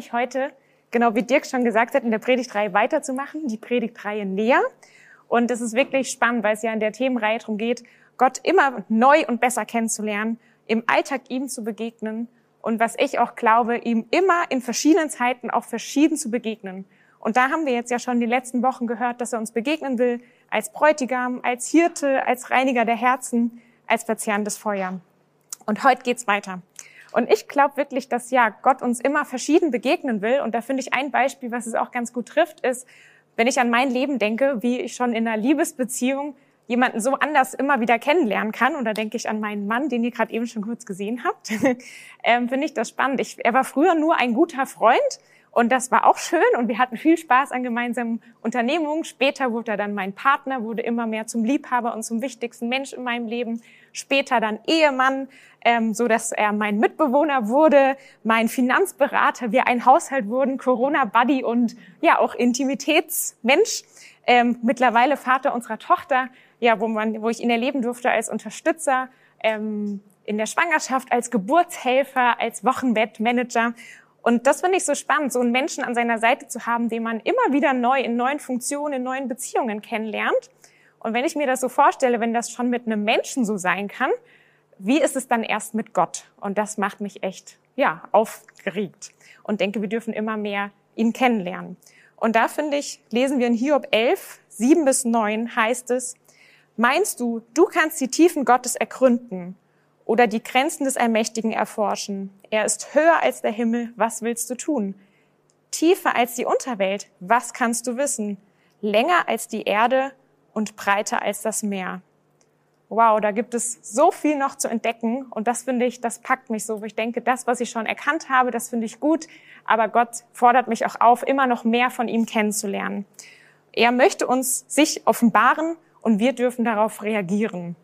Mich heute, genau wie Dirk schon gesagt hat, in der Predigtreihe weiterzumachen, die Predigtreihe näher. Und es ist wirklich spannend, weil es ja in der Themenreihe darum geht, Gott immer neu und besser kennenzulernen, im Alltag ihm zu begegnen und was ich auch glaube, ihm immer in verschiedenen Zeiten auch verschieden zu begegnen. Und da haben wir jetzt ja schon die letzten Wochen gehört, dass er uns begegnen will als Bräutigam, als Hirte, als Reiniger der Herzen, als verzehrendes Feuer. Und heute geht's weiter. Und ich glaube wirklich, dass ja Gott uns immer verschieden begegnen will. Und da finde ich ein Beispiel, was es auch ganz gut trifft, ist, wenn ich an mein Leben denke, wie ich schon in einer Liebesbeziehung jemanden so anders immer wieder kennenlernen kann. Und da denke ich an meinen Mann, den ihr gerade eben schon kurz gesehen habt. ähm, finde ich das spannend. Ich, er war früher nur ein guter Freund. Und das war auch schön und wir hatten viel Spaß an gemeinsamen Unternehmungen. Später wurde er dann mein Partner, wurde immer mehr zum Liebhaber und zum wichtigsten Mensch in meinem Leben. Später dann Ehemann, ähm, so dass er mein Mitbewohner wurde, mein Finanzberater, wir ein Haushalt wurden, Corona-Buddy und ja auch Intimitätsmensch. Ähm, mittlerweile Vater unserer Tochter, ja, wo man, wo ich ihn erleben durfte als Unterstützer. Ähm, in der Schwangerschaft als Geburtshelfer, als Wochenbettmanager. Und das finde ich so spannend, so einen Menschen an seiner Seite zu haben, den man immer wieder neu in neuen Funktionen, in neuen Beziehungen kennenlernt. Und wenn ich mir das so vorstelle, wenn das schon mit einem Menschen so sein kann, wie ist es dann erst mit Gott? Und das macht mich echt, ja, aufgeregt und denke, wir dürfen immer mehr ihn kennenlernen. Und da finde ich, lesen wir in Hiob 11, 7 bis 9 heißt es, meinst du, du kannst die Tiefen Gottes ergründen oder die Grenzen des Allmächtigen erforschen? Er ist höher als der Himmel, was willst du tun? Tiefer als die Unterwelt, was kannst du wissen? Länger als die Erde und breiter als das Meer wow, da gibt es so viel noch zu entdecken und das finde ich, das packt mich so, ich denke, das, was ich schon erkannt habe, das finde ich gut, aber Gott fordert mich auch auf, immer noch mehr von ihm kennenzulernen. Er möchte uns sich offenbaren und wir dürfen darauf reagieren.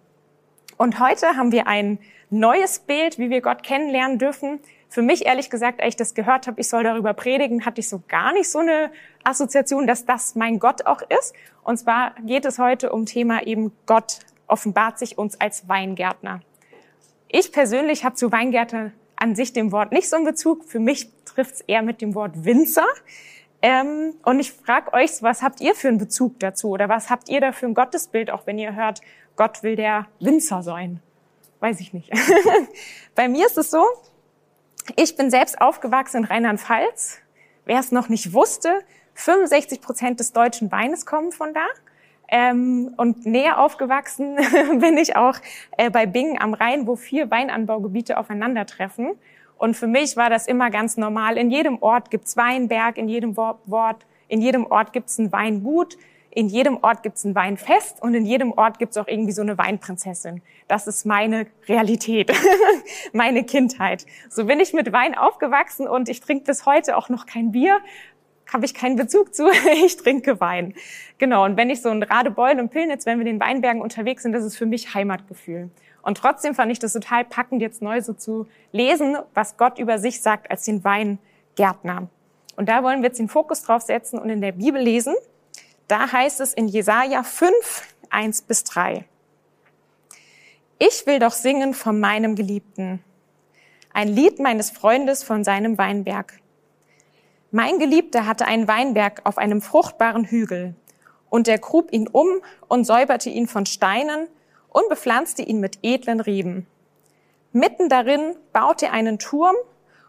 Und heute haben wir ein neues Bild, wie wir Gott kennenlernen dürfen. Für mich ehrlich gesagt, als ich das gehört habe, ich soll darüber predigen, hatte ich so gar nicht so eine Assoziation, dass das mein Gott auch ist. Und zwar geht es heute um Thema eben Gott offenbart sich uns als Weingärtner. Ich persönlich habe zu Weingärtner an sich dem Wort nicht so einen Bezug. Für mich trifft es eher mit dem Wort Winzer. Ähm, und ich frage euch, was habt ihr für einen Bezug dazu? Oder was habt ihr da für ein Gottesbild, auch wenn ihr hört, Gott will der Winzer sein? Weiß ich nicht. Bei mir ist es so, ich bin selbst aufgewachsen in Rheinland-Pfalz. Wer es noch nicht wusste, 65 Prozent des deutschen Weines kommen von da. Ähm, und näher aufgewachsen bin ich auch äh, bei Bingen am Rhein, wo vier Weinanbaugebiete aufeinandertreffen. Und für mich war das immer ganz normal. In jedem Ort gibt's Weinberg, in jedem Ort, in jedem Ort gibt's ein Weingut, in jedem Ort gibt's ein Weinfest und in jedem Ort gibt's auch irgendwie so eine Weinprinzessin. Das ist meine Realität, meine Kindheit. So bin ich mit Wein aufgewachsen und ich trinke bis heute auch noch kein Bier, habe ich keinen Bezug zu. Ich trinke Wein. Genau. Und wenn ich so in Radebeul und Pillnitz, wenn wir in den Weinbergen unterwegs sind, das ist für mich Heimatgefühl. Und trotzdem fand ich das total packend, jetzt neu so zu lesen, was Gott über sich sagt als den Weingärtner. Und da wollen wir jetzt den Fokus drauf setzen und in der Bibel lesen. Da heißt es in Jesaja 5, 1 bis 3. Ich will doch singen von meinem Geliebten. Ein Lied meines Freundes von seinem Weinberg. Mein Geliebter hatte einen Weinberg auf einem fruchtbaren Hügel, und er grub ihn um und säuberte ihn von Steinen und bepflanzte ihn mit edlen Reben. Mitten darin baute er einen Turm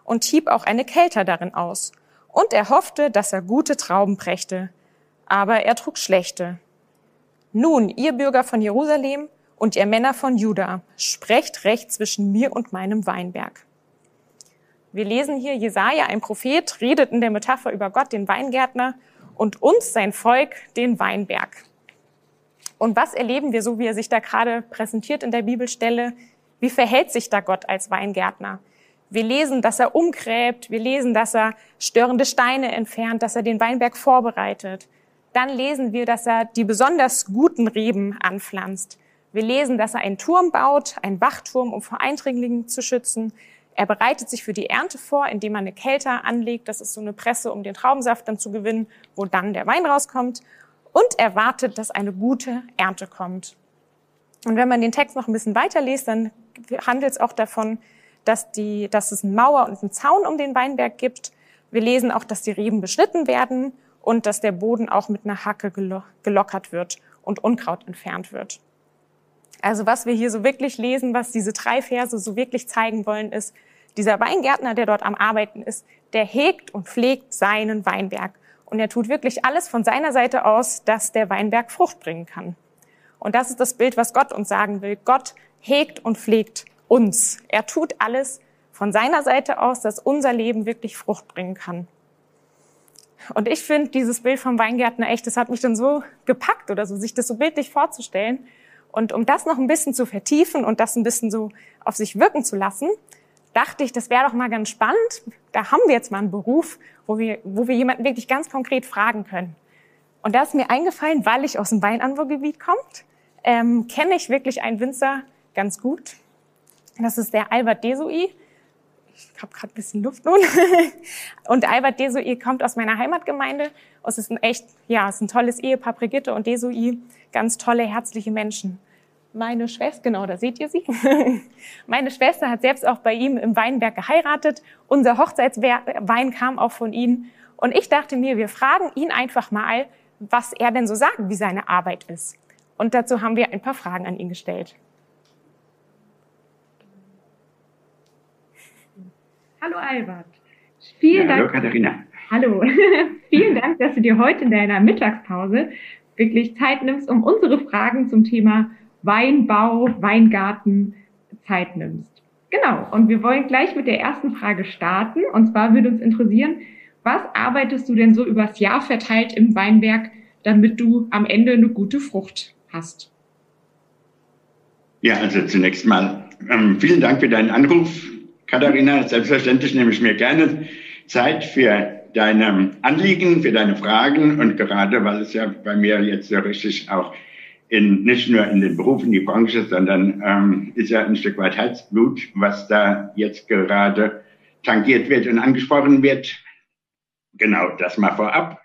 und hieb auch eine Kelter darin aus. Und er hoffte, dass er gute Trauben brächte. Aber er trug schlechte. Nun, ihr Bürger von Jerusalem und ihr Männer von Juda, sprecht recht zwischen mir und meinem Weinberg. Wir lesen hier, Jesaja, ein Prophet, redet in der Metapher über Gott, den Weingärtner, und uns, sein Volk, den Weinberg. Und was erleben wir so, wie er sich da gerade präsentiert in der Bibelstelle? Wie verhält sich da Gott als Weingärtner? Wir lesen, dass er umgräbt, wir lesen, dass er störende Steine entfernt, dass er den Weinberg vorbereitet. Dann lesen wir, dass er die besonders guten Reben anpflanzt. Wir lesen, dass er einen Turm baut, einen Wachturm, um vor Eindringlingen zu schützen. Er bereitet sich für die Ernte vor, indem er eine Kelter anlegt. Das ist so eine Presse, um den Traubensaft dann zu gewinnen, wo dann der Wein rauskommt. Und er wartet, dass eine gute Ernte kommt. Und wenn man den Text noch ein bisschen weiterliest, dann handelt es auch davon, dass, die, dass es eine Mauer und einen Zaun um den Weinberg gibt. Wir lesen auch, dass die Reben beschnitten werden und dass der Boden auch mit einer Hacke gelockert wird und Unkraut entfernt wird. Also was wir hier so wirklich lesen, was diese drei Verse so wirklich zeigen wollen, ist, dieser Weingärtner, der dort am Arbeiten ist, der hegt und pflegt seinen Weinberg. Und er tut wirklich alles von seiner Seite aus, dass der Weinberg Frucht bringen kann. Und das ist das Bild, was Gott uns sagen will. Gott hegt und pflegt uns. Er tut alles von seiner Seite aus, dass unser Leben wirklich Frucht bringen kann. Und ich finde dieses Bild vom Weingärtner echt, das hat mich dann so gepackt oder so, sich das so bildlich vorzustellen. Und um das noch ein bisschen zu vertiefen und das ein bisschen so auf sich wirken zu lassen, dachte ich, das wäre doch mal ganz spannend. Da haben wir jetzt mal einen Beruf, wo wir, wo wir jemanden wirklich ganz konkret fragen können. Und da ist mir eingefallen, weil ich aus dem Weinanbaugebiet kommt, ähm, kenne ich wirklich einen Winzer ganz gut. Das ist der Albert Desui ich habe gerade ein bisschen Luft nun. und Albert Desui kommt aus meiner Heimatgemeinde. Es ist ein echt, ja, es ist ein tolles Ehepaar, Brigitte und Desui, ganz tolle, herzliche Menschen. Meine Schwester, genau, da seht ihr sie. Meine Schwester hat selbst auch bei ihm im Weinberg geheiratet. Unser Hochzeitswein kam auch von ihm. Und ich dachte mir, wir fragen ihn einfach mal, was er denn so sagt, wie seine Arbeit ist. Und dazu haben wir ein paar Fragen an ihn gestellt. Hallo Albert. Vielen ja, Dank. Hallo Katharina. Hallo. Vielen Dank, dass du dir heute in deiner Mittagspause wirklich Zeit nimmst, um unsere Fragen zum Thema Weinbau, Weingarten Zeit nimmst. Genau. Und wir wollen gleich mit der ersten Frage starten. Und zwar würde uns interessieren, was arbeitest du denn so übers Jahr verteilt im Weinberg, damit du am Ende eine gute Frucht hast? Ja, also zunächst mal ähm, vielen Dank für deinen Anruf. Katharina, selbstverständlich nehme ich mir gerne Zeit für deine Anliegen, für deine Fragen und gerade weil es ja bei mir jetzt so richtig auch in, nicht nur in den Berufen, die Branche, sondern ähm, ist ja ein Stück weit Herzblut, was da jetzt gerade tangiert wird und angesprochen wird. Genau, das mal vorab.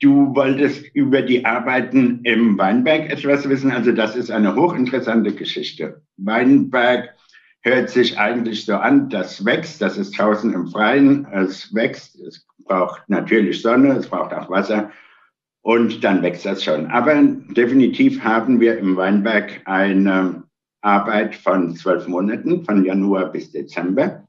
Du wolltest über die Arbeiten im Weinberg etwas wissen. Also das ist eine hochinteressante Geschichte. Weinberg hört sich eigentlich so an, das wächst, das ist draußen im Freien, es wächst, es braucht natürlich Sonne, es braucht auch Wasser und dann wächst das schon. Aber definitiv haben wir im Weinberg eine Arbeit von zwölf Monaten, von Januar bis Dezember.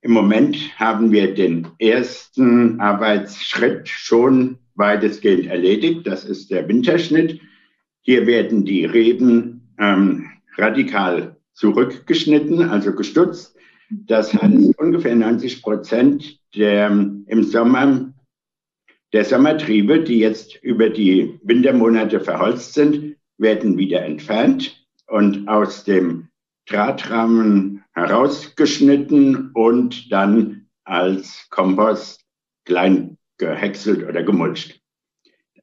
Im Moment haben wir den ersten Arbeitsschritt schon weitestgehend erledigt. Das ist der Winterschnitt. Hier werden die Reben ähm, radikal zurückgeschnitten, also gestutzt. Das heißt, ungefähr 90 Prozent der im Sommer der Sommertriebe, die jetzt über die Wintermonate verholzt sind, werden wieder entfernt und aus dem Drahtrahmen herausgeschnitten und dann als Kompost klein gehäckselt oder gemulcht.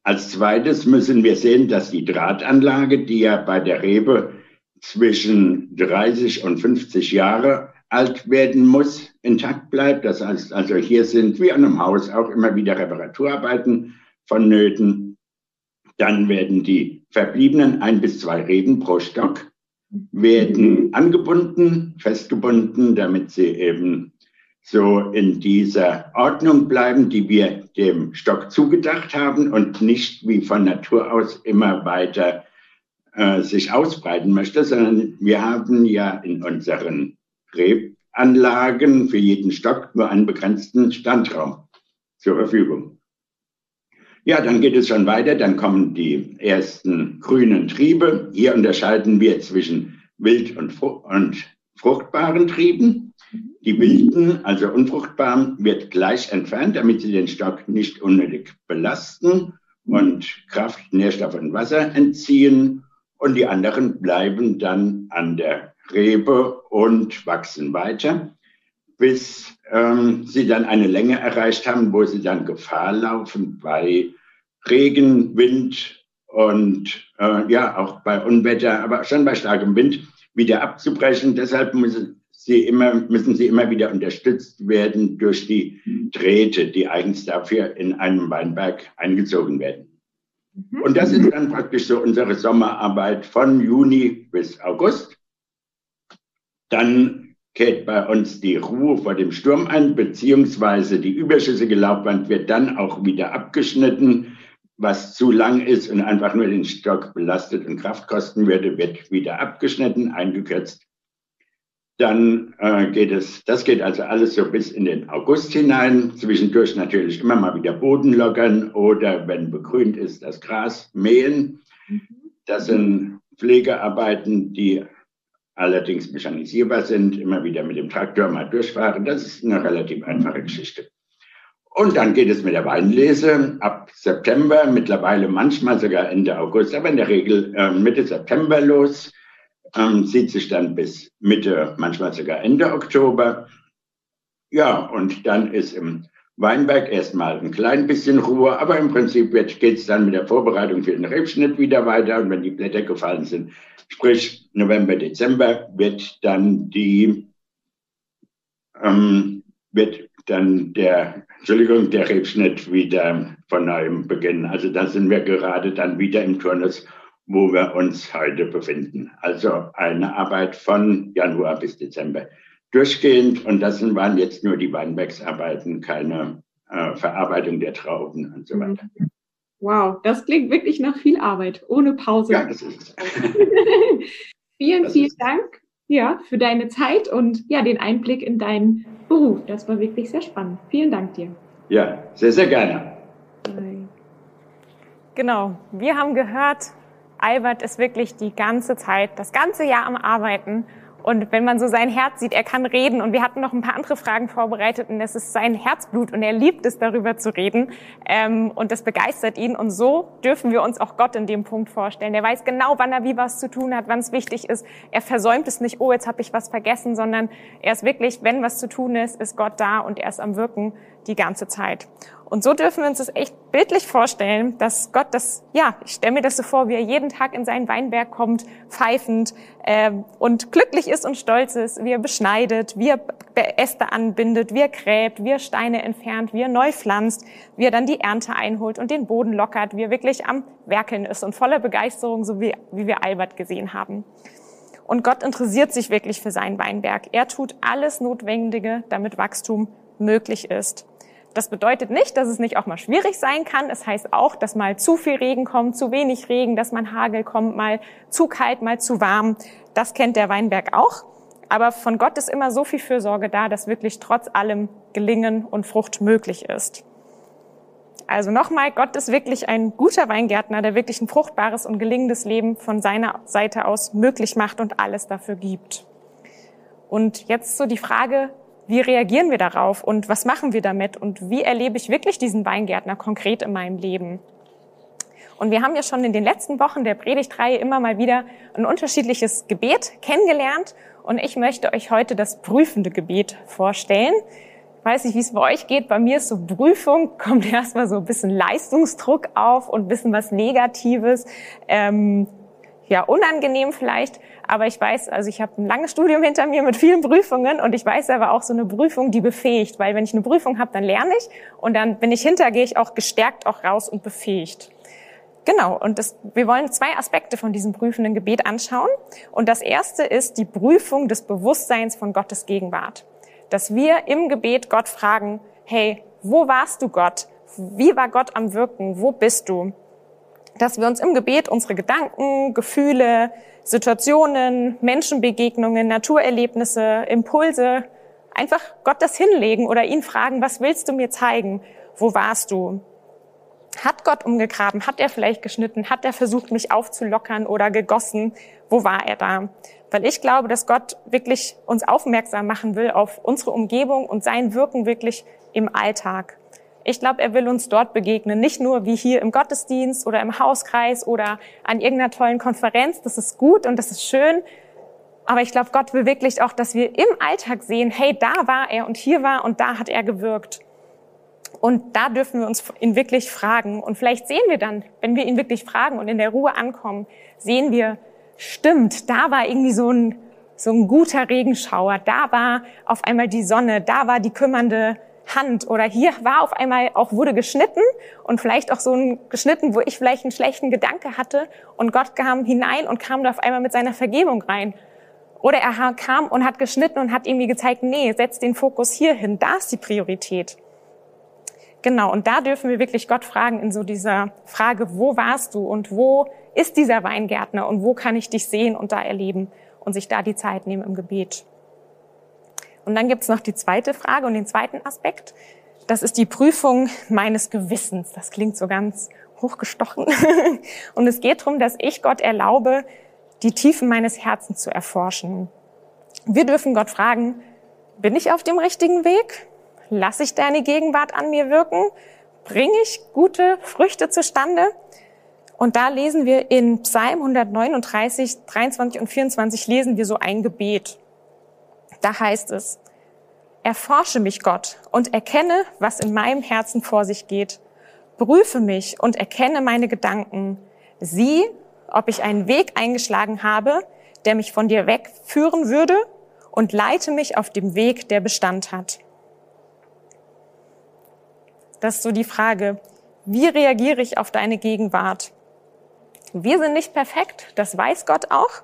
Als zweites müssen wir sehen, dass die Drahtanlage, die ja bei der Rebe zwischen 30 und 50 Jahre alt werden muss, intakt bleibt. Das heißt also, hier sind wie an einem Haus auch immer wieder Reparaturarbeiten vonnöten. Dann werden die verbliebenen ein bis zwei Reben pro Stock werden angebunden, festgebunden, damit sie eben so in dieser Ordnung bleiben, die wir dem Stock zugedacht haben und nicht wie von Natur aus immer weiter äh, sich ausbreiten möchte, sondern wir haben ja in unseren Rebanlagen für jeden Stock nur einen begrenzten Standraum zur Verfügung. Ja, dann geht es schon weiter, dann kommen die ersten grünen Triebe. Hier unterscheiden wir zwischen wild und, und fruchtbaren Trieben. Die wilden, also unfruchtbaren, wird gleich entfernt, damit sie den Stock nicht unnötig belasten und Kraft, Nährstoff und Wasser entziehen. Und die anderen bleiben dann an der Rebe und wachsen weiter, bis ähm, sie dann eine Länge erreicht haben, wo sie dann Gefahr laufen bei Regen, Wind und äh, ja auch bei Unwetter, aber schon bei starkem Wind wieder abzubrechen. Deshalb müssen sie immer, müssen sie immer wieder unterstützt werden durch die Drähte, die eigens dafür in einem Weinberg eingezogen werden. Mhm. Und das ist dann praktisch so unsere Sommerarbeit von Juni bis August. Dann kehrt bei uns die Ruhe vor dem Sturm ein, beziehungsweise die überschüssige Laubwand wird dann auch wieder abgeschnitten. Was zu lang ist und einfach nur den Stock belastet und Kraft kosten würde, wird wieder abgeschnitten, eingekürzt. Dann äh, geht es, das geht also alles so bis in den August hinein. Zwischendurch natürlich immer mal wieder Boden lockern oder wenn begrünt ist, das Gras mähen. Das sind Pflegearbeiten, die allerdings mechanisierbar sind, immer wieder mit dem Traktor mal durchfahren. Das ist eine relativ einfache Geschichte. Und dann geht es mit der Weinlese ab September, mittlerweile manchmal sogar Ende August, aber in der Regel äh, Mitte September los, ähm, zieht sich dann bis Mitte, manchmal sogar Ende Oktober. Ja, und dann ist im Weinberg erstmal ein klein bisschen Ruhe, aber im Prinzip geht es dann mit der Vorbereitung für den Rebschnitt wieder weiter. Und wenn die Blätter gefallen sind, sprich November, Dezember, wird dann die, ähm, wird dann der Entschuldigung, der Rebschnitt wieder von neuem beginnen. Also da sind wir gerade dann wieder im Turnus, wo wir uns heute befinden. Also eine Arbeit von Januar bis Dezember durchgehend. Und das waren jetzt nur die Weinbergsarbeiten, keine äh, Verarbeitung der Trauben und so weiter. Wow, das klingt wirklich nach viel Arbeit, ohne Pause. Ja, das ist es. vielen, das vielen Dank ja, für deine Zeit und ja, den Einblick in deinen Beruf. Das war wirklich sehr spannend. Vielen Dank dir. Ja, sehr, sehr gerne. Genau, wir haben gehört, Albert ist wirklich die ganze Zeit, das ganze Jahr am Arbeiten und wenn man so sein Herz sieht, er kann reden. Und wir hatten noch ein paar andere Fragen vorbereitet. Und das ist sein Herzblut. Und er liebt es, darüber zu reden. Ähm, und das begeistert ihn. Und so dürfen wir uns auch Gott in dem Punkt vorstellen. Er weiß genau, wann er wie was zu tun hat, wann es wichtig ist. Er versäumt es nicht, oh, jetzt habe ich was vergessen, sondern er ist wirklich, wenn was zu tun ist, ist Gott da und er ist am Wirken die ganze Zeit. Und so dürfen wir uns das echt bildlich vorstellen, dass Gott das, ja, ich stelle mir das so vor, wie er jeden Tag in seinen Weinberg kommt, pfeifend äh, und glücklich ist und stolz ist, wie er beschneidet, wie er Äste anbindet, wie er gräbt, wie er Steine entfernt, wie er neu pflanzt, wie er dann die Ernte einholt und den Boden lockert, wie er wirklich am Werkeln ist und voller Begeisterung, so wie, wie wir Albert gesehen haben. Und Gott interessiert sich wirklich für seinen Weinberg. Er tut alles Notwendige, damit Wachstum möglich ist. Das bedeutet nicht, dass es nicht auch mal schwierig sein kann. Es heißt auch, dass mal zu viel Regen kommt, zu wenig Regen, dass man Hagel kommt, mal zu kalt, mal zu warm. Das kennt der Weinberg auch. Aber von Gott ist immer so viel Fürsorge da, dass wirklich trotz allem Gelingen und Frucht möglich ist. Also nochmal, Gott ist wirklich ein guter Weingärtner, der wirklich ein fruchtbares und gelingendes Leben von seiner Seite aus möglich macht und alles dafür gibt. Und jetzt so die Frage, wie reagieren wir darauf und was machen wir damit und wie erlebe ich wirklich diesen Weingärtner konkret in meinem Leben? Und wir haben ja schon in den letzten Wochen der Predigtreihe immer mal wieder ein unterschiedliches Gebet kennengelernt und ich möchte euch heute das prüfende Gebet vorstellen. Ich weiß nicht, wie es bei euch geht. Bei mir ist so Prüfung, kommt erstmal so ein bisschen Leistungsdruck auf und ein bisschen was Negatives. Ähm, ja, unangenehm vielleicht, aber ich weiß, also ich habe ein langes Studium hinter mir mit vielen Prüfungen und ich weiß aber auch so eine Prüfung, die befähigt, weil wenn ich eine Prüfung habe, dann lerne ich und dann bin ich hinter, gehe ich auch gestärkt auch raus und befähigt. Genau, und das, wir wollen zwei Aspekte von diesem prüfenden Gebet anschauen. Und das erste ist die Prüfung des Bewusstseins von Gottes Gegenwart. Dass wir im Gebet Gott fragen, hey, wo warst du Gott? Wie war Gott am Wirken? Wo bist du? Dass wir uns im Gebet unsere Gedanken, Gefühle, Situationen, Menschenbegegnungen, Naturerlebnisse, Impulse einfach Gott das hinlegen oder ihn fragen, was willst du mir zeigen? Wo warst du? Hat Gott umgegraben? Hat er vielleicht geschnitten? Hat er versucht, mich aufzulockern oder gegossen? Wo war er da? Weil ich glaube, dass Gott wirklich uns aufmerksam machen will auf unsere Umgebung und sein Wirken wirklich im Alltag. Ich glaube, er will uns dort begegnen, nicht nur wie hier im Gottesdienst oder im Hauskreis oder an irgendeiner tollen Konferenz. Das ist gut und das ist schön. Aber ich glaube, Gott will wirklich auch, dass wir im Alltag sehen, hey, da war er und hier war und da hat er gewirkt. Und da dürfen wir uns ihn wirklich fragen. Und vielleicht sehen wir dann, wenn wir ihn wirklich fragen und in der Ruhe ankommen, sehen wir, stimmt, da war irgendwie so ein, so ein guter Regenschauer, da war auf einmal die Sonne, da war die kümmernde Hand oder hier war auf einmal auch wurde geschnitten und vielleicht auch so ein geschnitten, wo ich vielleicht einen schlechten Gedanke hatte und Gott kam hinein und kam da auf einmal mit seiner Vergebung rein. Oder er kam und hat geschnitten und hat irgendwie gezeigt, nee, setz den Fokus hier hin, da ist die Priorität. Genau, und da dürfen wir wirklich Gott fragen in so dieser Frage, wo warst du und wo ist dieser Weingärtner und wo kann ich dich sehen und da erleben und sich da die Zeit nehmen im Gebet. Und dann gibt's noch die zweite Frage und den zweiten Aspekt. Das ist die Prüfung meines Gewissens. Das klingt so ganz hochgestochen. und es geht darum, dass ich Gott erlaube, die Tiefen meines Herzens zu erforschen. Wir dürfen Gott fragen, bin ich auf dem richtigen Weg? Lass ich deine Gegenwart an mir wirken? Bringe ich gute Früchte zustande? Und da lesen wir in Psalm 139, 23 und 24 lesen wir so ein Gebet. Da heißt es, Erforsche mich, Gott, und erkenne, was in meinem Herzen vor sich geht. Prüfe mich und erkenne meine Gedanken. Sieh, ob ich einen Weg eingeschlagen habe, der mich von dir wegführen würde, und leite mich auf dem Weg, der Bestand hat. Das ist so die Frage, wie reagiere ich auf deine Gegenwart? Wir sind nicht perfekt, das weiß Gott auch.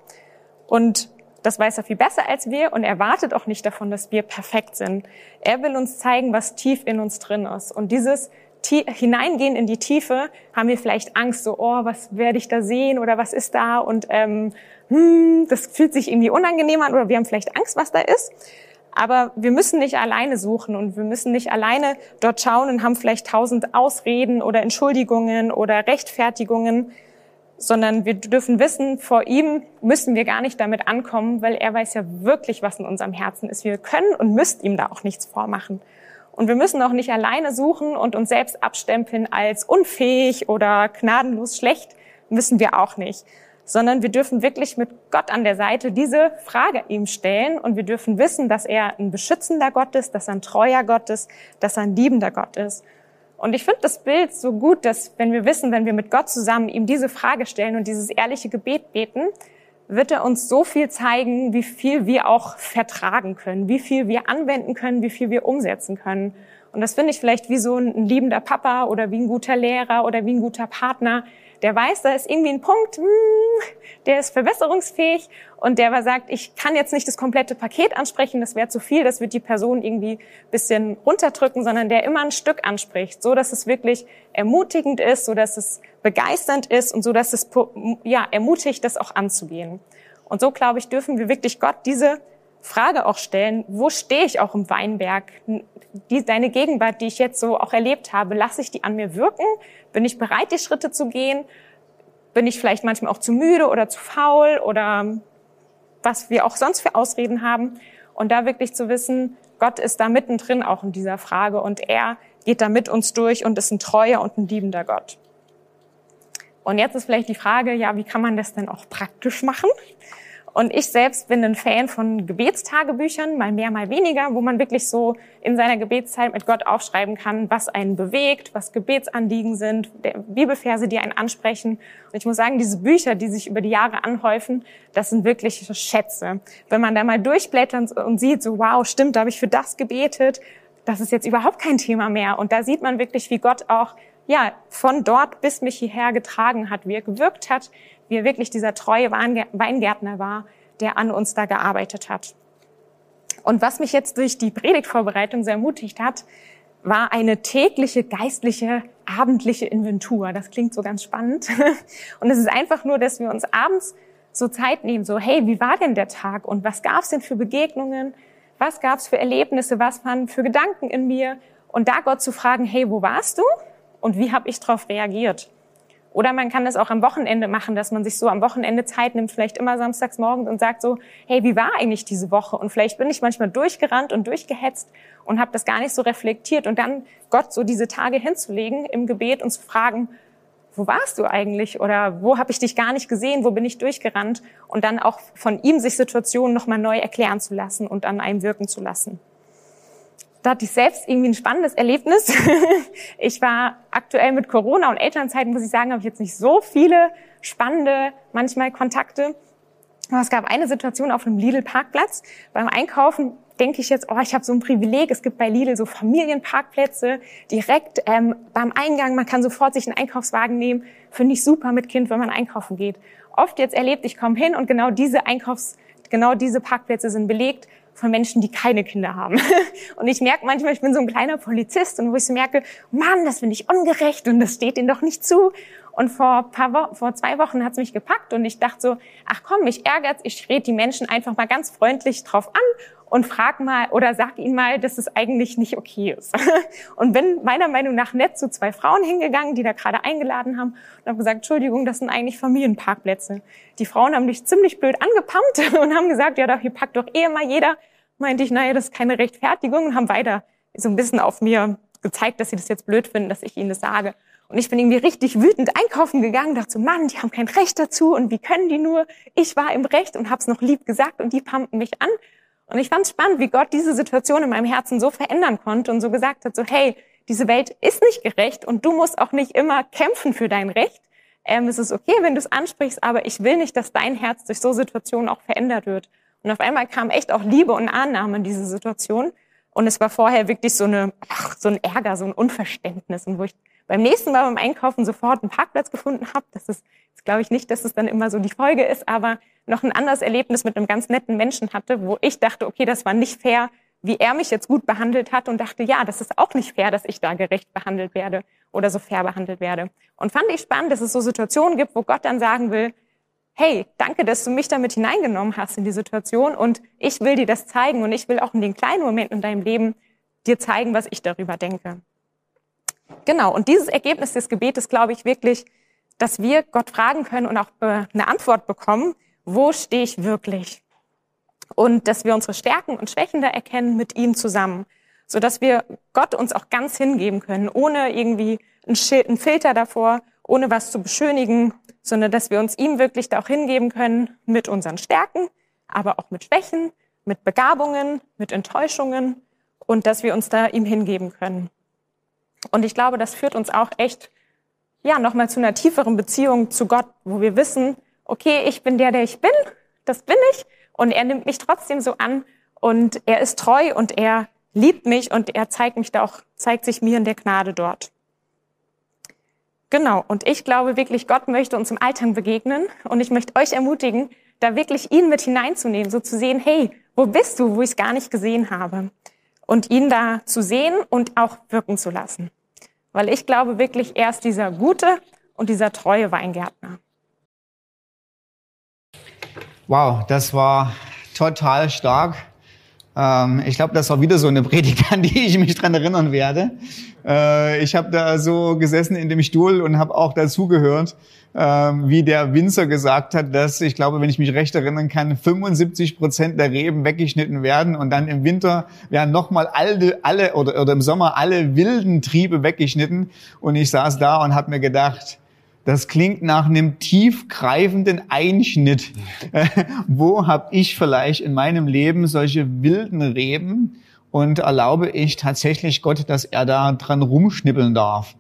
Und das weiß er viel besser als wir und er wartet auch nicht davon, dass wir perfekt sind. Er will uns zeigen, was tief in uns drin ist. Und dieses Hineingehen in die Tiefe haben wir vielleicht Angst, so, oh, was werde ich da sehen oder was ist da? Und ähm, hm, das fühlt sich irgendwie unangenehm an oder wir haben vielleicht Angst, was da ist. Aber wir müssen nicht alleine suchen und wir müssen nicht alleine dort schauen und haben vielleicht tausend Ausreden oder Entschuldigungen oder Rechtfertigungen, sondern wir dürfen wissen, vor ihm müssen wir gar nicht damit ankommen, weil er weiß ja wirklich, was in unserem Herzen ist. Wir können und müssen ihm da auch nichts vormachen. Und wir müssen auch nicht alleine suchen und uns selbst abstempeln als unfähig oder gnadenlos schlecht, müssen wir auch nicht sondern wir dürfen wirklich mit Gott an der Seite diese Frage ihm stellen und wir dürfen wissen, dass er ein beschützender Gott ist, dass er ein treuer Gott ist, dass er ein liebender Gott ist. Und ich finde das Bild so gut, dass wenn wir wissen, wenn wir mit Gott zusammen ihm diese Frage stellen und dieses ehrliche Gebet beten, wird er uns so viel zeigen, wie viel wir auch vertragen können, wie viel wir anwenden können, wie viel wir umsetzen können. Und das finde ich vielleicht wie so ein liebender Papa oder wie ein guter Lehrer oder wie ein guter Partner, der weiß, da ist irgendwie ein Punkt, hm, der ist verbesserungsfähig und der aber sagt, ich kann jetzt nicht das komplette Paket ansprechen, das wäre zu viel, das wird die Person irgendwie bisschen runterdrücken, sondern der immer ein Stück anspricht, so dass es wirklich ermutigend ist, so dass es begeisternd ist und so dass es ja ermutigt, das auch anzugehen. Und so glaube ich, dürfen wir wirklich Gott diese Frage auch stellen, wo stehe ich auch im Weinberg? Die, deine Gegenwart, die ich jetzt so auch erlebt habe, lasse ich die an mir wirken? Bin ich bereit, die Schritte zu gehen? Bin ich vielleicht manchmal auch zu müde oder zu faul oder was wir auch sonst für Ausreden haben? Und da wirklich zu wissen, Gott ist da mittendrin auch in dieser Frage und er geht da mit uns durch und ist ein treuer und ein liebender Gott. Und jetzt ist vielleicht die Frage, ja, wie kann man das denn auch praktisch machen? Und ich selbst bin ein Fan von Gebetstagebüchern, mal mehr, mal weniger, wo man wirklich so in seiner Gebetszeit mit Gott aufschreiben kann, was einen bewegt, was Gebetsanliegen sind, Bibelverse, die einen ansprechen. Und ich muss sagen, diese Bücher, die sich über die Jahre anhäufen, das sind wirklich Schätze. Wenn man da mal durchblättert und sieht, so wow, stimmt, da habe ich für das gebetet, das ist jetzt überhaupt kein Thema mehr. Und da sieht man wirklich, wie Gott auch ja, von dort bis mich hierher getragen hat, wie er gewirkt hat, wie er wirklich dieser treue Weingärtner war, der an uns da gearbeitet hat. Und was mich jetzt durch die Predigtvorbereitung sehr ermutigt hat, war eine tägliche geistliche abendliche Inventur. Das klingt so ganz spannend. Und es ist einfach nur, dass wir uns abends so Zeit nehmen, so hey, wie war denn der Tag und was gab's denn für Begegnungen? Was gab's für Erlebnisse? Was waren für Gedanken in mir? Und da Gott zu fragen, hey, wo warst du? Und wie habe ich darauf reagiert? Oder man kann das auch am Wochenende machen, dass man sich so am Wochenende Zeit nimmt, vielleicht immer samstags morgens und sagt so, hey, wie war eigentlich diese Woche? Und vielleicht bin ich manchmal durchgerannt und durchgehetzt und habe das gar nicht so reflektiert. Und dann Gott so diese Tage hinzulegen im Gebet und zu fragen, wo warst du eigentlich? Oder wo habe ich dich gar nicht gesehen? Wo bin ich durchgerannt? Und dann auch von ihm sich Situationen nochmal neu erklären zu lassen und an einem wirken zu lassen da hatte ich selbst irgendwie ein spannendes Erlebnis. ich war aktuell mit Corona und Elternzeit, muss ich sagen, habe ich jetzt nicht so viele spannende, manchmal Kontakte. Aber es gab eine Situation auf einem Lidl-Parkplatz. Beim Einkaufen denke ich jetzt, oh, ich habe so ein Privileg. Es gibt bei Lidl so Familienparkplätze direkt ähm, beim Eingang. Man kann sofort sich einen Einkaufswagen nehmen. Finde ich super mit Kind, wenn man einkaufen geht. Oft jetzt erlebt, ich komme hin und genau diese Einkaufs, genau diese Parkplätze sind belegt von Menschen, die keine Kinder haben. Und ich merke manchmal, ich bin so ein kleiner Polizist und wo ich so merke, Mann, das finde ich ungerecht und das steht ihnen doch nicht zu. Und vor, paar Wo vor zwei Wochen hat es mich gepackt und ich dachte so, ach komm, mich ärgert's, ich rede die Menschen einfach mal ganz freundlich drauf an und frag mal oder sag ihnen mal, dass es eigentlich nicht okay ist. Und bin meiner Meinung nach nett zu zwei Frauen hingegangen, die da gerade eingeladen haben und habe gesagt, Entschuldigung, das sind eigentlich Familienparkplätze. Die Frauen haben mich ziemlich blöd angepumpt und haben gesagt, ja, doch, hier packt doch eh mal jeder. Meinte ich, naja, das ist keine Rechtfertigung und haben weiter so ein bisschen auf mir gezeigt, dass sie das jetzt blöd finden, dass ich ihnen das sage. Und ich bin irgendwie richtig wütend einkaufen gegangen, dachte so, Mann, die haben kein Recht dazu und wie können die nur? Ich war im Recht und hab's noch lieb gesagt und die pumpen mich an. Und ich fand es spannend, wie Gott diese Situation in meinem Herzen so verändern konnte und so gesagt hat, so hey, diese Welt ist nicht gerecht und du musst auch nicht immer kämpfen für dein Recht. Ähm, es ist okay, wenn du es ansprichst, aber ich will nicht, dass dein Herz durch so Situationen auch verändert wird. Und auf einmal kam echt auch Liebe und Annahme in diese Situation. Und es war vorher wirklich so eine, ach, so ein Ärger, so ein Unverständnis. Und wo ich beim nächsten Mal beim Einkaufen sofort einen Parkplatz gefunden habe, das ist, das glaube ich nicht, dass es dann immer so die Folge ist, aber noch ein anderes Erlebnis mit einem ganz netten Menschen hatte, wo ich dachte, okay, das war nicht fair, wie er mich jetzt gut behandelt hat und dachte, ja, das ist auch nicht fair, dass ich da gerecht behandelt werde oder so fair behandelt werde. Und fand ich spannend, dass es so Situationen gibt, wo Gott dann sagen will, hey, danke, dass du mich damit hineingenommen hast in die Situation und ich will dir das zeigen und ich will auch in den kleinen Momenten in deinem Leben dir zeigen, was ich darüber denke. Genau, und dieses Ergebnis des Gebetes glaube ich wirklich, dass wir Gott fragen können und auch äh, eine Antwort bekommen, wo stehe ich wirklich? Und dass wir unsere Stärken und Schwächen da erkennen mit ihm zusammen, so dass wir Gott uns auch ganz hingeben können, ohne irgendwie einen Filter davor, ohne was zu beschönigen, sondern dass wir uns ihm wirklich da auch hingeben können mit unseren Stärken, aber auch mit Schwächen, mit Begabungen, mit Enttäuschungen und dass wir uns da ihm hingeben können. Und ich glaube, das führt uns auch echt, ja, nochmal zu einer tieferen Beziehung zu Gott, wo wir wissen, okay, ich bin der, der ich bin, das bin ich, und er nimmt mich trotzdem so an und er ist treu und er liebt mich und er zeigt mich da auch, zeigt sich mir in der Gnade dort. Genau. Und ich glaube wirklich, Gott möchte uns im Alltag begegnen und ich möchte euch ermutigen, da wirklich ihn mit hineinzunehmen, so zu sehen, hey, wo bist du, wo ich es gar nicht gesehen habe? Und ihn da zu sehen und auch wirken zu lassen. Weil ich glaube wirklich, er ist dieser gute und dieser treue Weingärtner. Wow, das war total stark. Ähm, ich glaube, das war wieder so eine Predigt, an die ich mich dran erinnern werde. Äh, ich habe da so gesessen in dem Stuhl und habe auch dazugehört, wie der Winzer gesagt hat, dass ich glaube, wenn ich mich recht erinnern kann, 75 Prozent der Reben weggeschnitten werden und dann im Winter werden nochmal alle, alle oder, oder im Sommer alle wilden Triebe weggeschnitten. Und ich saß da und habe mir gedacht, das klingt nach einem tiefgreifenden Einschnitt. Wo habe ich vielleicht in meinem Leben solche wilden Reben und erlaube ich tatsächlich Gott, dass er da dran rumschnippeln darf?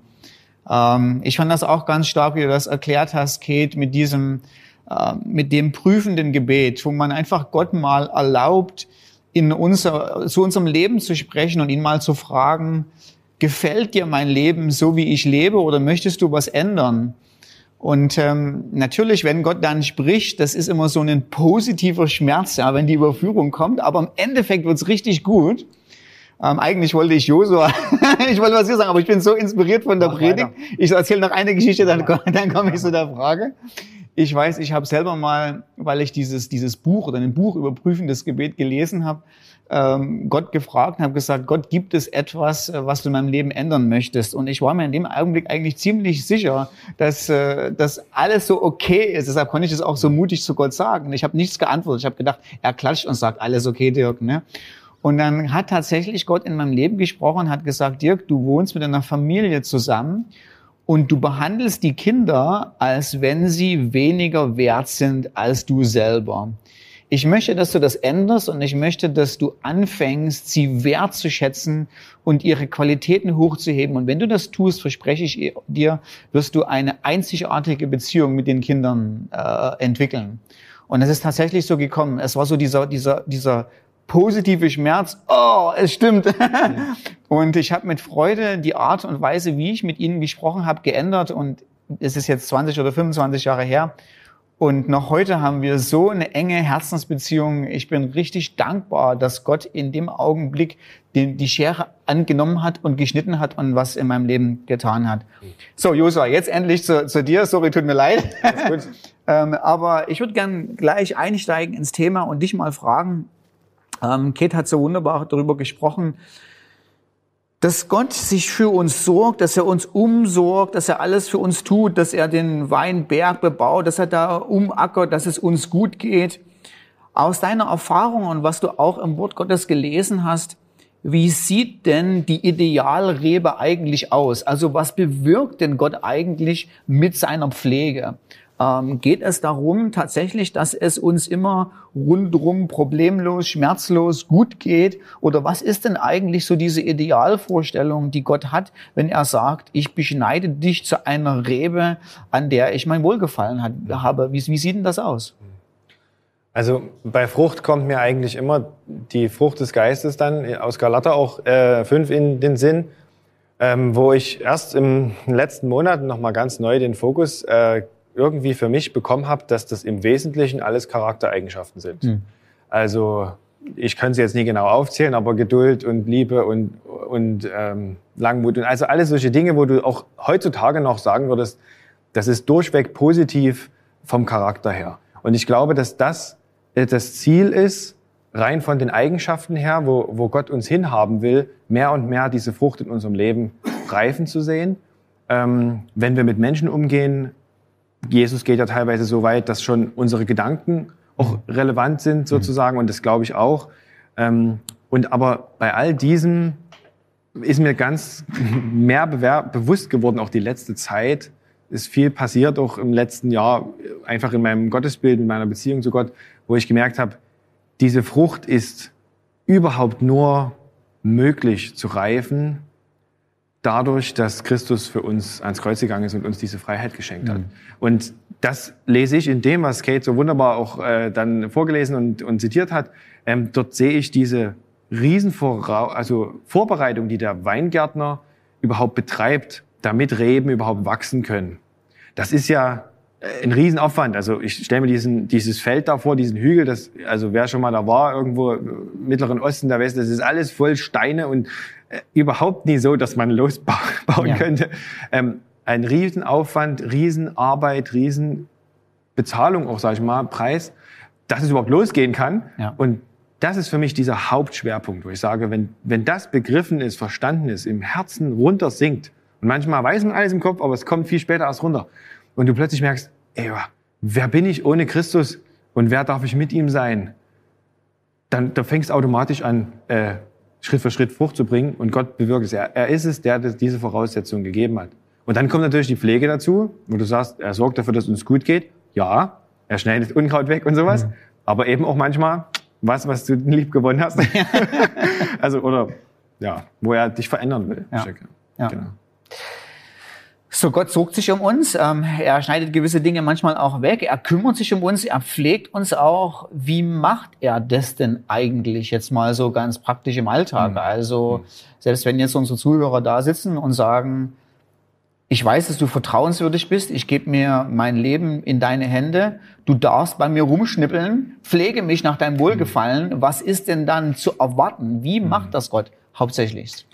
Ähm, ich fand das auch ganz stark, wie du das erklärt hast, Kate, mit diesem, äh, mit dem prüfenden Gebet, wo man einfach Gott mal erlaubt, in unser, zu unserem Leben zu sprechen und ihn mal zu fragen, gefällt dir mein Leben so, wie ich lebe, oder möchtest du was ändern? Und ähm, natürlich, wenn Gott dann spricht, das ist immer so ein positiver Schmerz, ja, wenn die Überführung kommt. Aber im Endeffekt wird's richtig gut. Ähm, eigentlich wollte ich Josua, ich wollte was hier sagen, aber ich bin so inspiriert von der Mach Predigt. weiter. Ich erzähle noch eine Geschichte, dann, dann komme ich zu der Frage. Ich weiß, ich habe selber mal, weil ich dieses, dieses Buch oder ein Buch über prüfendes Gebet gelesen habe, ähm, Gott gefragt und habe gesagt, Gott, gibt es etwas, äh, was du in meinem Leben ändern möchtest? Und ich war mir in dem Augenblick eigentlich ziemlich sicher, dass, äh, dass alles so okay ist. Deshalb konnte ich das auch so mutig zu Gott sagen. Ich habe nichts geantwortet. Ich habe gedacht, er klatscht und sagt, alles okay, Dirk. Ne? Und dann hat tatsächlich Gott in meinem Leben gesprochen, hat gesagt, Dirk, du wohnst mit einer Familie zusammen und du behandelst die Kinder, als wenn sie weniger wert sind als du selber. Ich möchte, dass du das änderst und ich möchte, dass du anfängst, sie wertzuschätzen und ihre Qualitäten hochzuheben. Und wenn du das tust, verspreche ich dir, wirst du eine einzigartige Beziehung mit den Kindern äh, entwickeln. Und es ist tatsächlich so gekommen. Es war so dieser, dieser, dieser positive Schmerz. Oh, es stimmt. und ich habe mit Freude die Art und Weise, wie ich mit ihnen gesprochen habe, geändert. Und es ist jetzt 20 oder 25 Jahre her. Und noch heute haben wir so eine enge Herzensbeziehung. Ich bin richtig dankbar, dass Gott in dem Augenblick die, die Schere angenommen hat und geschnitten hat und was in meinem Leben getan hat. So, Josua, jetzt endlich zu, zu dir. Sorry, tut mir leid. ähm, aber ich würde gern gleich einsteigen ins Thema und dich mal fragen. Ähm, Kate hat so wunderbar darüber gesprochen, dass Gott sich für uns sorgt, dass er uns umsorgt, dass er alles für uns tut, dass er den Weinberg bebaut, dass er da umackert, dass es uns gut geht. Aus deiner Erfahrung und was du auch im Wort Gottes gelesen hast, wie sieht denn die Idealrebe eigentlich aus? Also was bewirkt denn Gott eigentlich mit seiner Pflege? Ähm, geht es darum tatsächlich, dass es uns immer rundrum problemlos, schmerzlos gut geht? Oder was ist denn eigentlich so diese Idealvorstellung, die Gott hat, wenn er sagt, ich beschneide dich zu einer Rebe, an der ich mein Wohlgefallen hat, habe? Wie, wie sieht denn das aus? Also bei Frucht kommt mir eigentlich immer die Frucht des Geistes dann aus Galater auch äh, fünf in den Sinn, ähm, wo ich erst im letzten Monat noch mal ganz neu den Fokus äh, irgendwie für mich bekommen habe, dass das im Wesentlichen alles Charaktereigenschaften sind. Hm. Also ich kann sie jetzt nie genau aufzählen, aber Geduld und Liebe und, und ähm, Langmut und also alles solche Dinge, wo du auch heutzutage noch sagen würdest, das ist durchweg positiv vom Charakter her. Und ich glaube, dass das äh, das Ziel ist, rein von den Eigenschaften her, wo, wo Gott uns hinhaben will, mehr und mehr diese Frucht in unserem Leben reifen zu sehen. Ähm, wenn wir mit Menschen umgehen, Jesus geht ja teilweise so weit, dass schon unsere Gedanken auch relevant sind sozusagen und das glaube ich auch. Ähm, und aber bei all diesem ist mir ganz mehr bewusst geworden, auch die letzte Zeit. Ist viel passiert, auch im letzten Jahr, einfach in meinem Gottesbild, in meiner Beziehung zu Gott, wo ich gemerkt habe, diese Frucht ist überhaupt nur möglich zu reifen, dadurch, dass Christus für uns ans Kreuz gegangen ist und uns diese Freiheit geschenkt hat. Und das lese ich in dem, was Kate so wunderbar auch äh, dann vorgelesen und, und zitiert hat. Ähm, dort sehe ich diese Riesenvorra also Vorbereitung, die der Weingärtner überhaupt betreibt, damit Reben überhaupt wachsen können. Das ist ja ein Riesenaufwand. Also ich stelle mir diesen, dieses Feld da vor, diesen Hügel, das, also wer schon mal da war, irgendwo im Mittleren Osten, der weiß, das ist alles voll Steine und äh, überhaupt nie so, dass man losbauen Ja. könnte. Ähm, ein Riesenaufwand, Riesenarbeit, Riesenbezahlung auch, sage ich mal, Preis, dass es überhaupt losgehen kann. Ja. Und das ist für mich dieser Hauptschwerpunkt, wo ich sage, wenn, wenn das begriffen ist, verstanden ist, im Herzen runter sinkt, und manchmal weiß man alles im Kopf, aber es kommt viel später erst runter, und du plötzlich merkst, ey, wer bin ich ohne Christus und wer darf ich mit ihm sein? Dann, dann fängst du automatisch an, äh, Schritt für Schritt Frucht zu bringen und Gott bewirkt es. Er, er ist es, der diese Voraussetzungen gegeben hat. Und dann kommt natürlich die Pflege dazu, wo du sagst, er sorgt dafür, dass es uns gut geht. Ja, er schneidet Unkraut weg und sowas. Aber eben auch manchmal was, was du lieb gewonnen hast. also, oder, ja, wo er dich verändern will. Ja. Ja. Genau. So, Gott sorgt sich um uns. Ähm, er schneidet gewisse Dinge manchmal auch weg. Er kümmert sich um uns. Er pflegt uns auch. Wie macht er das denn eigentlich jetzt mal so ganz praktisch im Alltag? Also, selbst wenn jetzt unsere Zuhörer da sitzen und sagen, ich weiß, dass du vertrauenswürdig bist. Ich gebe mir mein Leben in deine Hände. Du darfst bei mir rumschnippeln. Pflege mich nach deinem Wohlgefallen. Was ist denn dann zu erwarten? Wie macht das Gott hauptsächlich?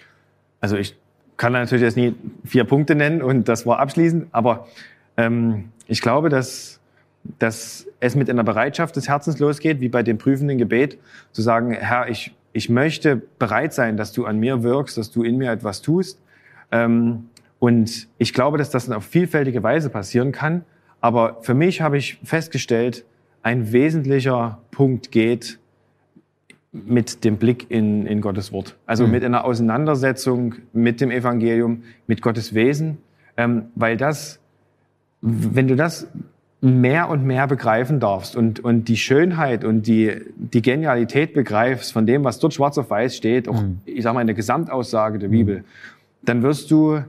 Also ich kann natürlich jetzt nie vier Punkte nennen und das war abschließend, aber ähm, ich glaube, dass, dass es mit einer Bereitschaft des Herzens losgeht, wie bei dem prüfenden Gebet, zu sagen, Herr, ich, ich möchte bereit sein, dass du an mir wirkst, dass du in mir etwas tust. Ähm, und ich glaube, dass das auf vielfältige Weise passieren kann. Aber für mich habe ich festgestellt, ein wesentlicher Punkt geht mit dem Blick in, in Gottes Wort. Also mhm. mit einer Auseinandersetzung mit dem Evangelium, mit Gottes Wesen. Ähm, weil das, wenn du das mehr und mehr begreifen darfst und, und die Schönheit und die, die Genialität begreifst von dem, was dort schwarz auf weiß steht, auch, mhm. ich sage mal, in der Gesamtaussage der Bibel, mhm. dann wirst du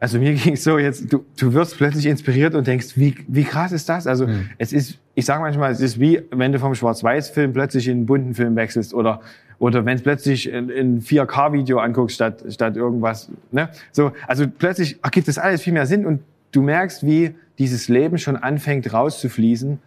also mir ging es so jetzt, du, du wirst plötzlich inspiriert und denkst, wie, wie krass ist das? Also mhm. es ist, ich sage manchmal, es ist wie, wenn du vom Schwarz-Weiß-Film plötzlich in einen bunten Film wechselst oder oder wenn es plötzlich ein, ein 4K-Video anguckst statt statt irgendwas. Ne? So, also plötzlich ergibt das alles viel mehr Sinn und du merkst, wie dieses Leben schon anfängt rauszufließen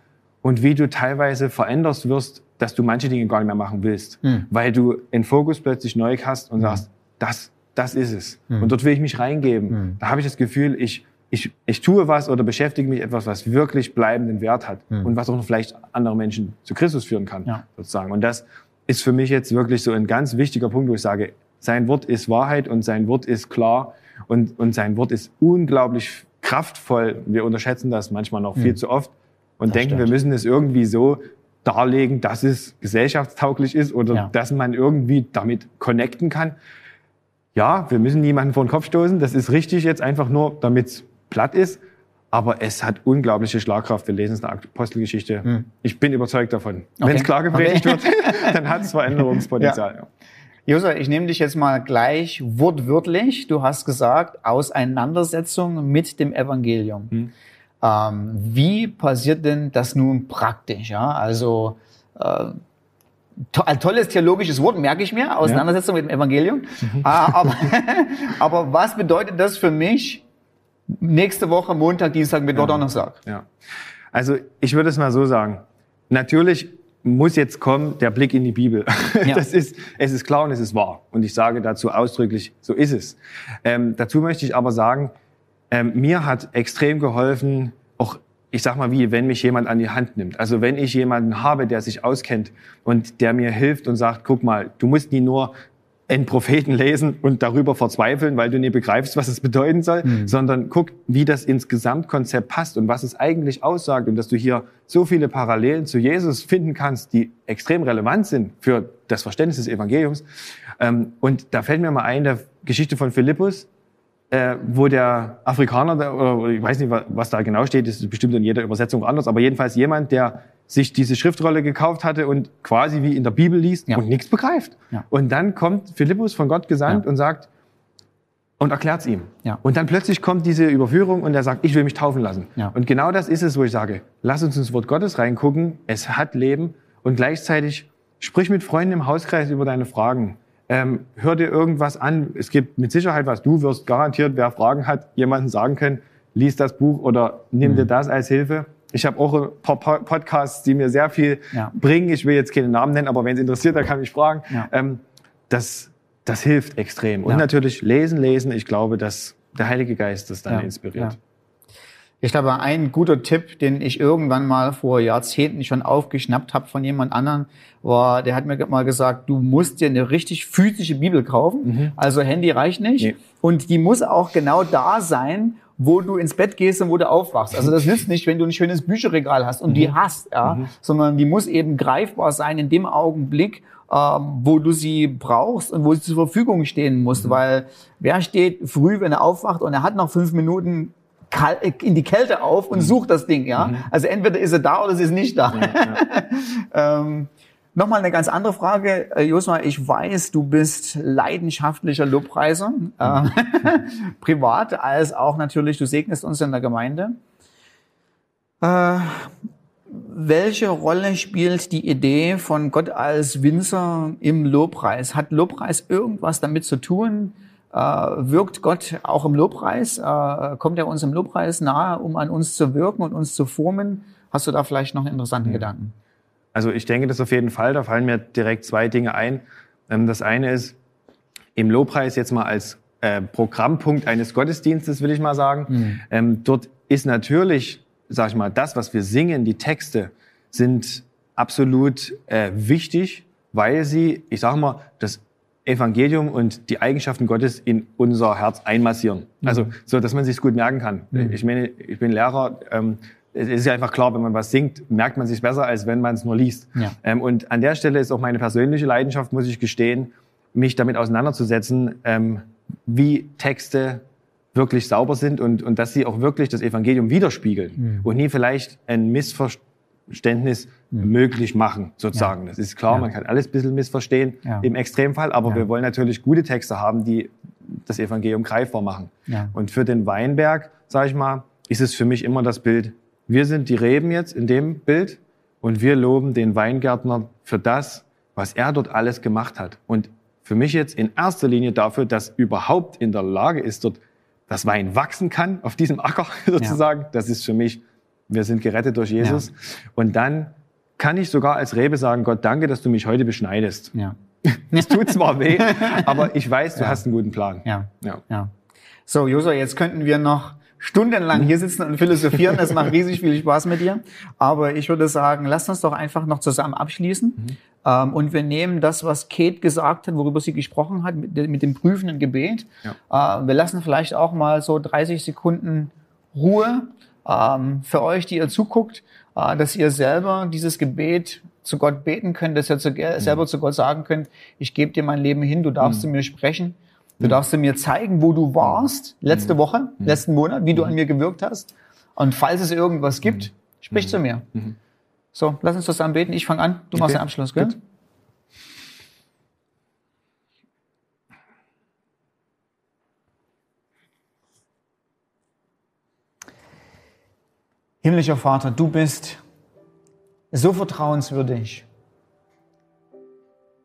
und wie du teilweise veränderst wirst, dass du manche Dinge gar nicht mehr machen willst, mhm. weil du den Fokus plötzlich neu hast und hm. sagst, das das ist es. Mhm. Und dort will ich mich reingeben. Mhm. Da habe ich das Gefühl, ich, ich, ich tue was oder beschäftige mich etwas, was wirklich bleibenden Wert hat mhm. und was auch noch vielleicht andere Menschen zu Christus führen kann, ja. sozusagen. Und das ist für mich jetzt wirklich so ein ganz wichtiger Punkt, wo ich sage, sein Wort ist Wahrheit und sein Wort ist klar und, und sein Wort ist unglaublich kraftvoll. Wir unterschätzen das manchmal noch viel mhm. zu oft und das denken, stimmt. wir müssen es irgendwie so darlegen, dass es gesellschaftstauglich ist oder ja. dass man irgendwie damit connecten kann ja, wir müssen niemanden vor den Kopf stoßen. Das ist richtig jetzt einfach nur, damit es platt ist. Aber es hat unglaubliche Schlagkraft. Wir lesen es in der Apostelgeschichte. Hm. Ich bin überzeugt davon. Okay. Wenn es klar gepredigt okay. wird, dann hat es Veränderungspotenzial. Ja. Josua, ich nehme dich jetzt mal gleich wortwörtlich. Du hast gesagt, Auseinandersetzung mit dem Evangelium. Hm. Ähm, wie passiert denn das nun praktisch? Ja? Also äh, ein tolles theologisches Wort, merke ich mir, Auseinandersetzung ja. mit dem Evangelium. Mhm. Ah, aber, aber was bedeutet das für mich nächste Woche, Montag, Dienstag, Mittwoch, ja. Donnerstag? Ja. Also ich würde es mal so sagen. Natürlich muss jetzt kommen der Blick in die Bibel. Ja. Das ist, es ist klar und es ist wahr. Und ich sage dazu ausdrücklich, so ist es. Ähm, dazu möchte ich aber sagen, ähm, mir hat extrem geholfen, ich sag mal, wie wenn mich jemand an die Hand nimmt. Also wenn ich jemanden habe, der sich auskennt und der mir hilft und sagt, guck mal, du musst nie nur einen Propheten lesen und darüber verzweifeln, weil du nie begreifst, was es bedeuten soll, mhm. sondern guck, wie das ins Gesamtkonzept passt und was es eigentlich aussagt und dass du hier so viele Parallelen zu Jesus finden kannst, die extrem relevant sind für das Verständnis des Evangeliums. Ähm, und da fällt mir mal ein, der Geschichte von Philippus, äh, wo der Afrikaner, der, oder ich weiß nicht, was da genau steht, ist bestimmt in jeder Übersetzung anders, aber jedenfalls jemand, der sich diese Schriftrolle gekauft hatte und quasi wie in der Bibel liest ja. und nichts begreift. Ja. Und dann kommt Philippus von Gott gesandt ja. und sagt, und erklärt es ihm. Und dann plötzlich kommt diese Überführung und er sagt, ich will mich taufen lassen. Und genau das ist es, wo ich sage, lass uns ins Wort Gottes reingucken, es hat Leben und gleichzeitig sprich mit Freunden im Hauskreis über deine Fragen. Ähm, hör dir irgendwas an. Es gibt mit Sicherheit was. Du wirst garantiert, wer Fragen hat, jemanden sagen können, lies das Buch oder nimm mhm. dir das als Hilfe. Ich habe auch ein paar Podcasts, die mir sehr viel ja. bringen. Ich will jetzt keine Namen nennen, aber wenn es interessiert, dann kann ich fragen. Ja. Ähm, das, das hilft extrem. Und ja. natürlich lesen, lesen. Ich glaube, dass der Heilige Geist das dann inspiriert. Ich glaube, ein guter Tipp, den ich irgendwann mal vor Jahrzehnten schon aufgeschnappt habe von jemand anderem, war, der hat mir mal gesagt, du musst dir eine richtig physische Bibel kaufen. Mhm. Also Handy reicht nicht. Nee. Und die muss auch genau da sein, wo du ins Bett gehst und wo du aufwachst. Also das nützt nicht, wenn du ein schönes Bücherregal hast und mhm. die hast, ja, mhm. sondern die muss eben greifbar sein in dem Augenblick, ähm, wo du sie brauchst und wo sie zur Verfügung stehen muss. Mhm. Weil wer steht früh, wenn er aufwacht und er hat noch fünf Minuten in die Kälte auf und mhm. sucht das Ding, ja. Mhm. Also entweder ist er da oder sie ist nicht da. Ja, ja. ähm, Nochmal eine ganz andere Frage. Äh, Josma, ich weiß, du bist leidenschaftlicher Lobpreiser, äh, mhm. privat als auch natürlich, du segnest uns in der Gemeinde. Äh, welche Rolle spielt die Idee von Gott als Winzer im Lobpreis? Hat Lobpreis irgendwas damit zu tun, Äh, wirkt Gott auch im Lobpreis? Äh, kommt er uns im Lobpreis nahe, um an uns zu wirken und uns zu formen? Hast du da vielleicht noch einen interessanten mhm. Gedanken? Also ich denke das auf jeden Fall. Da fallen mir direkt zwei Dinge ein. Ähm, das eine ist, im Lobpreis jetzt mal als äh, Programmpunkt eines Gottesdienstes, will ich mal sagen. Mhm. Dort ist natürlich, sag ich mal, das, was wir singen, die Texte sind absolut äh, wichtig, weil sie, ich sage mal, das Evangelium und die Eigenschaften Gottes in unser Herz einmassieren. Mhm. Also so, dass man sich gut merken kann. Mhm. Ich meine, ich bin Lehrer. Ähm, es ist ja einfach klar, wenn man was singt, merkt man sich besser, als wenn man es nur liest. Ja. Ähm, und an der Stelle ist auch meine persönliche Leidenschaft, muss ich gestehen, mich damit auseinanderzusetzen, ähm, wie Texte wirklich sauber sind und, und dass sie auch wirklich das Evangelium widerspiegeln mhm. und nie vielleicht ein Missverständnis Verständnis mhm. möglich machen, sozusagen. Ja. Das ist klar, ja. man kann alles ein bisschen missverstehen ja. im Extremfall, aber wir wollen natürlich gute Texte haben, die das Evangelium greifbar machen. Und für den Weinberg, sage ich mal, ist es für mich immer das Bild, wir sind die Reben jetzt in dem Bild und wir loben den Weingärtner für das, was er dort alles gemacht hat. Und für mich jetzt in erster Linie dafür, dass überhaupt in der Lage ist, dort das Wein wachsen kann auf diesem Acker sozusagen. Das ist für mich wir sind gerettet durch Jesus. Ja. Und dann kann ich sogar als Rebe sagen, Gott, danke, dass du mich heute beschneidest. Ja. Es tut zwar weh, aber ich weiß, du ja. hast einen guten Plan. Ja. ja. ja. So, Josua, jetzt könnten wir noch stundenlang hier sitzen und philosophieren. Das macht riesig viel Spaß mit dir. Aber ich würde sagen, lass uns doch einfach noch zusammen abschließen. Mhm. Ähm, und wir nehmen das, was Kate gesagt hat, worüber sie gesprochen hat, mit, mit dem prüfenden Gebet. Ja. Äh, wir lassen vielleicht auch mal so 30 Sekunden Ruhe für euch, die ihr zuguckt, äh, dass ihr selber dieses Gebet zu Gott beten könnt, dass ihr zu, mhm. selber zu Gott sagen könnt, ich gebe dir mein Leben hin, du darfst mhm. zu mir sprechen, du mhm. darfst zu mir zeigen, wo du warst, letzte mhm. Woche, mhm. letzten Monat, wie du an mir gewirkt hast. Und falls es irgendwas gibt, sprich zu mir. So, lass uns zusammen beten. Ich fange an, du machst den Abschluss, gell? Gut. Himmlischer Vater, du bist so vertrauenswürdig.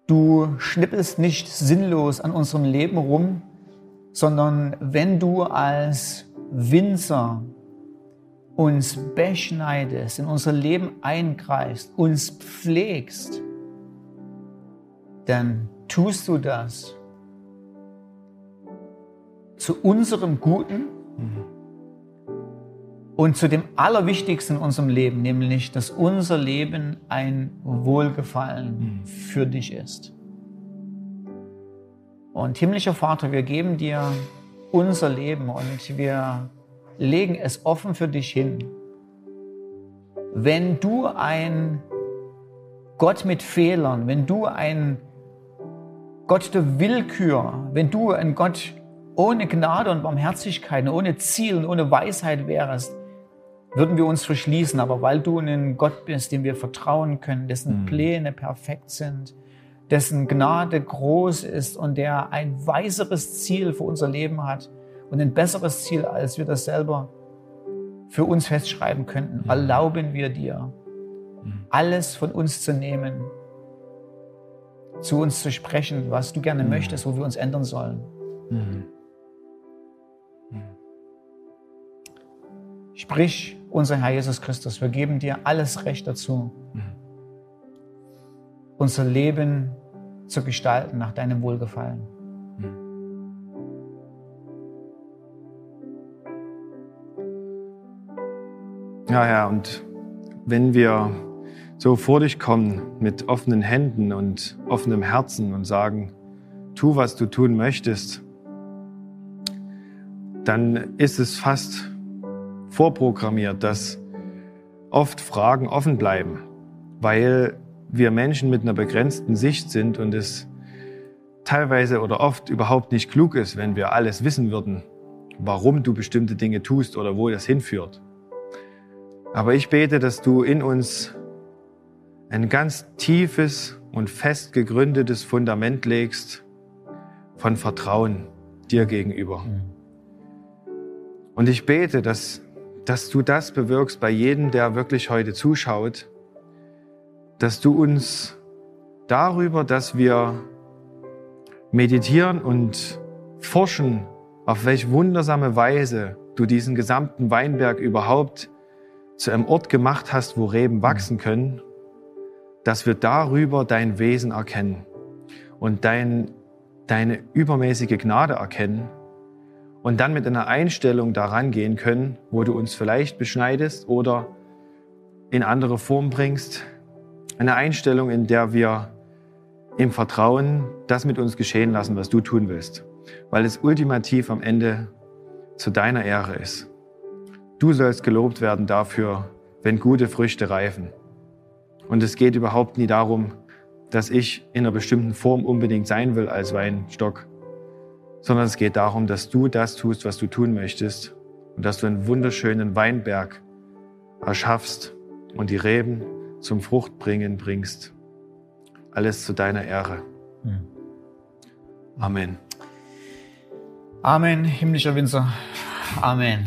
Du schnippelst nicht sinnlos an unserem Leben rum, sondern wenn du als Winzer uns beschneidest, in unser Leben eingreifst, uns pflegst, dann tust du das zu unserem Guten. Mhm und zu dem Allerwichtigsten in unserem Leben, nämlich, dass unser Leben ein Wohlgefallen für dich ist. Und himmlischer Vater, wir geben dir unser Leben und wir legen es offen für dich hin. Wenn du ein Gott mit Fehlern, wenn du ein Gott der Willkür, wenn du ein Gott ohne Gnade und Barmherzigkeit, ohne Ziel und ohne Weisheit wärst, würden wir uns verschließen. Aber weil du ein Gott bist, dem wir vertrauen können, dessen mhm. Pläne perfekt sind, dessen Gnade groß ist und der ein weiseres Ziel für unser Leben hat und ein besseres Ziel, als wir das selber für uns festschreiben könnten, mhm. erlauben wir dir, mhm. alles von uns zu nehmen, zu uns zu sprechen, was du gerne mhm. möchtest, wo wir uns ändern sollen. Mhm. Sprich, unser Herr Jesus Christus, wir geben dir alles Recht dazu, mhm. unser Leben zu gestalten nach deinem Wohlgefallen. Mhm. Ja, ja, und wenn wir so vor dich kommen mit offenen Händen und offenem Herzen und sagen, tu, was du tun möchtest, dann ist es fast vorprogrammiert, dass oft Fragen offen bleiben, weil wir Menschen mit einer begrenzten Sicht sind und es teilweise oder oft überhaupt nicht klug ist, wenn wir alles wissen würden, warum du bestimmte Dinge tust oder wo das hinführt. Aber ich bete, dass du in uns ein ganz tiefes und fest gegründetes Fundament legst von Vertrauen dir gegenüber. Mhm. Und ich bete, dass dass du das bewirkst bei jedem, der wirklich heute zuschaut, dass du uns darüber, dass wir meditieren und forschen, auf welche wundersame Weise du diesen gesamten Weinberg überhaupt zu einem Ort gemacht hast, wo Reben wachsen können, dass wir darüber dein Wesen erkennen und dein, deine übermäßige Gnade erkennen und dann mit einer Einstellung daran gehen können, wo du uns vielleicht beschneidest oder in andere Form bringst. Eine Einstellung, in der wir im Vertrauen das mit uns geschehen lassen, was du tun willst, weil es ultimativ am Ende zu deiner Ehre ist. Du sollst gelobt werden dafür, wenn gute Früchte reifen. Und es geht überhaupt nie darum, dass ich in einer bestimmten Form unbedingt sein will als Weinstock, sondern es geht darum, dass du das tust, was du tun möchtest und dass du einen wunderschönen Weinberg erschaffst und die Reben zum Fruchtbringen bringst. Alles zu deiner Ehre. Hm. Amen. Amen, himmlischer Winzer. Amen.